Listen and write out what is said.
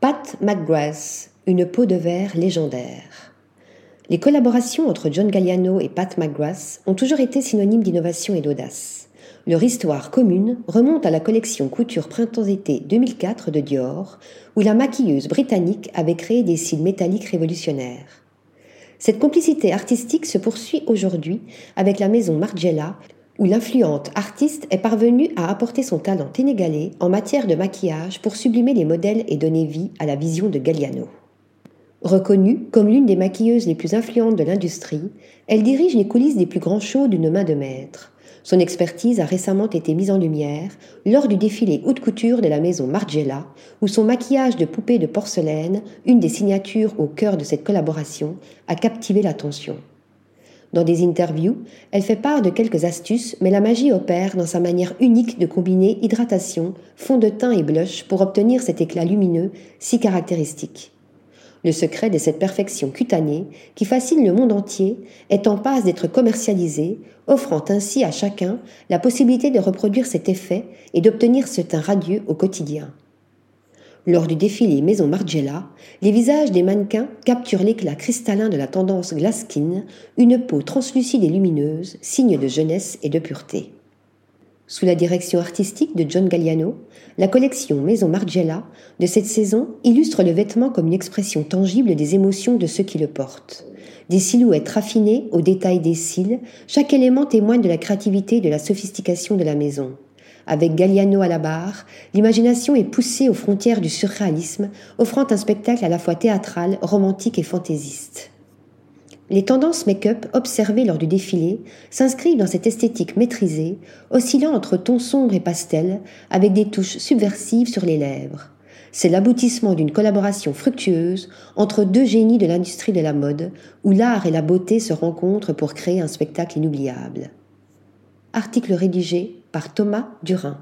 Pat McGrath, une peau de verre légendaire. Les collaborations entre John Galliano et Pat McGrath ont toujours été synonymes d'innovation et d'audace. Leur histoire commune remonte à la collection couture printemps-été 2004 de Dior, où la maquilleuse britannique avait créé des cils métalliques révolutionnaires. Cette complicité artistique se poursuit aujourd'hui avec la maison Margiela, où l'influente artiste est parvenue à apporter son talent inégalé en matière de maquillage pour sublimer les modèles et donner vie à la vision de Galliano. Reconnue comme l'une des maquilleuses les plus influentes de l'industrie, elle dirige les coulisses des plus grands shows d'une main de maître. Son expertise a récemment été mise en lumière lors du défilé haute couture de la maison Margiela, où son maquillage de poupée de porcelaine, une des signatures au cœur de cette collaboration, a captivé l'attention. Dans des interviews, elle fait part de quelques astuces, mais la magie opère dans sa manière unique de combiner hydratation, fond de teint et blush pour obtenir cet éclat lumineux si caractéristique. Le secret de cette perfection cutanée, qui fascine le monde entier, est en passe d'être commercialisé, offrant ainsi à chacun la possibilité de reproduire cet effet et d'obtenir ce teint radieux au quotidien. Lors du défilé Maison Margiela, les visages des mannequins capturent l'éclat cristallin de la tendance glass skin, une peau translucide et lumineuse, signe de jeunesse et de pureté. Sous la direction artistique de John Galliano, la collection Maison Margiela de cette saison illustre le vêtement comme une expression tangible des émotions de ceux qui le portent. Des silhouettes raffinées au détail des cils, chaque élément témoigne de la créativité et de la sophistication de la maison. Avec Galliano à la barre, l'imagination est poussée aux frontières du surréalisme, offrant un spectacle à la fois théâtral, romantique et fantaisiste. Les tendances make-up observées lors du défilé s'inscrivent dans cette esthétique maîtrisée, oscillant entre tons sombres et pastels, avec des touches subversives sur les lèvres. C'est l'aboutissement d'une collaboration fructueuse entre deux génies de l'industrie de la mode, où l'art et la beauté se rencontrent pour créer un spectacle inoubliable. Article rédigé par Thomas Durin.